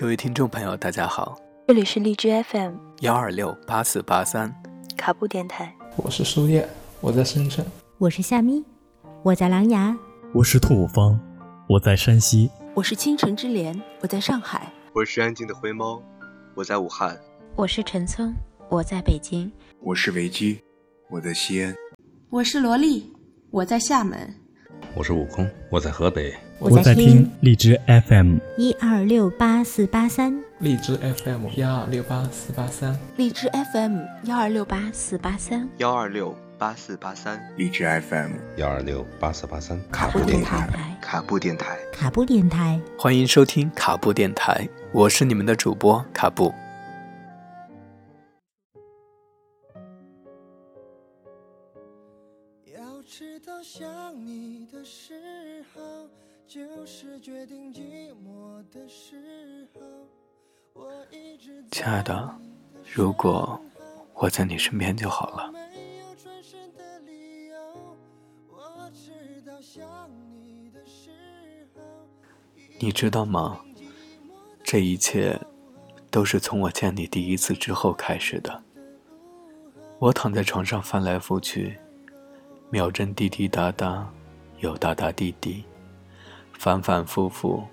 各位听众朋友，大家好，这里是荔枝 FM 幺二六八四八三卡布电台。我是苏叶，我在深圳。我是夏咪，我在狼牙。我是兔方，我在山西。我是倾城之莲，我在上海。我是安静的灰猫，我在武汉。我是陈聪，我在北京。我是维基，我在西安。我是萝莉，我在厦门。我是悟空，我在河北。我在听荔枝 FM 一二六八四八三，荔枝 FM 幺二六八四八三，荔枝 FM 幺二六八四八三，幺二六八四八三，荔枝 FM 幺二六八四八三，卡布电台，卡布电台，卡布电台，欢迎收听卡布电台，我是你们的主播卡布。要知道想你的时候。就是决定寂寞的时候。我一直亲爱的，如果我在你身边就好了。你知道吗？这一切都是从我见你第一次之后开始的。我躺在床上翻来覆去，秒针滴滴答答，又答答滴滴。反反复复，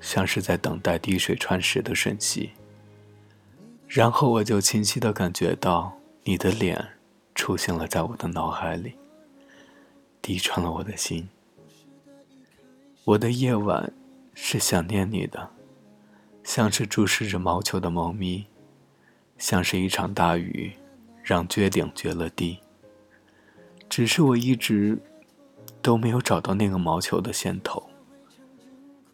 像是在等待滴水穿石的瞬息。然后我就清晰的感觉到你的脸出现了在我的脑海里，滴穿了我的心。我的夜晚是想念你的，像是注视着毛球的猫咪，像是一场大雨让绝顶绝了堤。只是我一直都没有找到那个毛球的线头。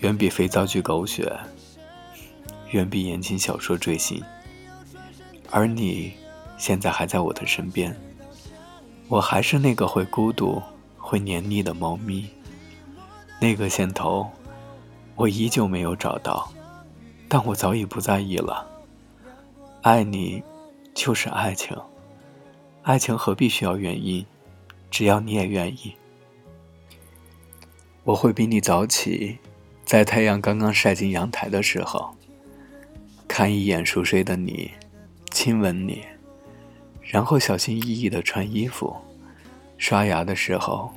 远比肥皂剧狗血，远比言情小说追星。而你，现在还在我的身边，我还是那个会孤独、会黏腻的猫咪。那个线头，我依旧没有找到，但我早已不在意了。爱你，就是爱情。爱情何必需要原因？只要你也愿意，我会比你早起。在太阳刚刚晒进阳台的时候，看一眼熟睡的你，亲吻你，然后小心翼翼地穿衣服，刷牙的时候，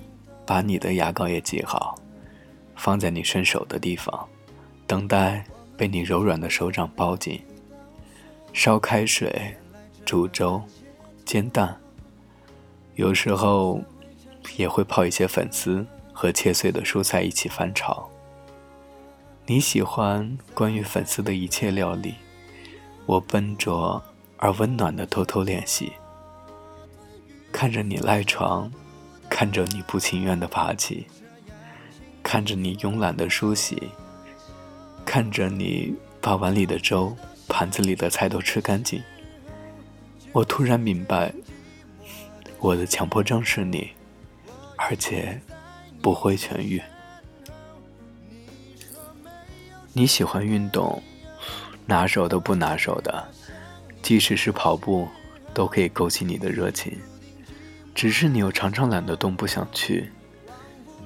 把你的牙膏也挤好，放在你伸手的地方，等待被你柔软的手掌抱紧。烧开水，煮粥，煎蛋，有时候也会泡一些粉丝和切碎的蔬菜一起翻炒。你喜欢关于粉丝的一切料理，我笨拙而温暖的偷偷练习。看着你赖床，看着你不情愿的爬起，看着你慵懒的梳洗，看着你把碗里的粥、盘子里的菜都吃干净，我突然明白，我的强迫症是你，而且不会痊愈。你喜欢运动，拿手的不拿手的，即使是跑步，都可以勾起你的热情。只是你又常常懒得动，不想去。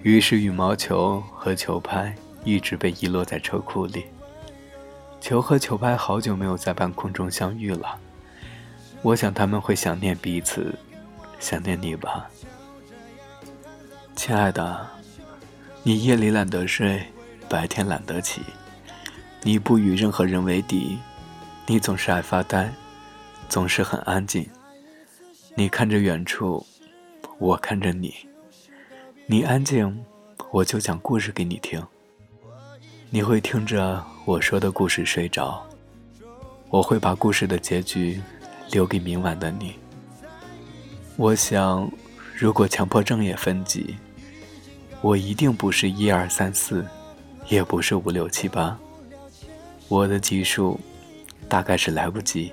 于是羽毛球和球拍一直被遗落在车库里。球和球拍好久没有在半空中相遇了。我想他们会想念彼此，想念你吧，亲爱的。你夜里懒得睡，白天懒得起。你不与任何人为敌，你总是爱发呆，总是很安静。你看着远处，我看着你。你安静，我就讲故事给你听。你会听着我说的故事睡着，我会把故事的结局留给明晚的你。我想，如果强迫症也分级，我一定不是一二三四，也不是五六七八。我的技术大概是来不及，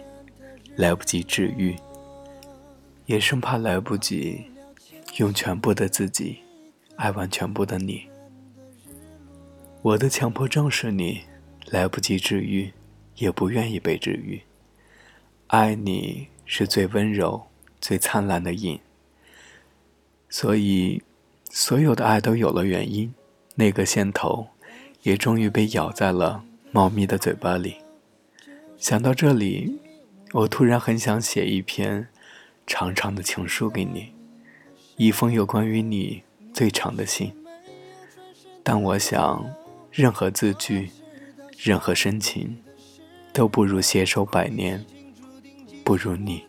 来不及治愈，也生怕来不及用全部的自己爱完全部的你。我的强迫症是你来不及治愈，也不愿意被治愈。爱你是最温柔、最灿烂的瘾，所以所有的爱都有了原因，那个线头也终于被咬在了猫咪的嘴巴里。想到这里，我突然很想写一篇长长的情书给你，一封有关于你最长的信。但我想。任何字句，任何深情，都不如携手百年，不如你。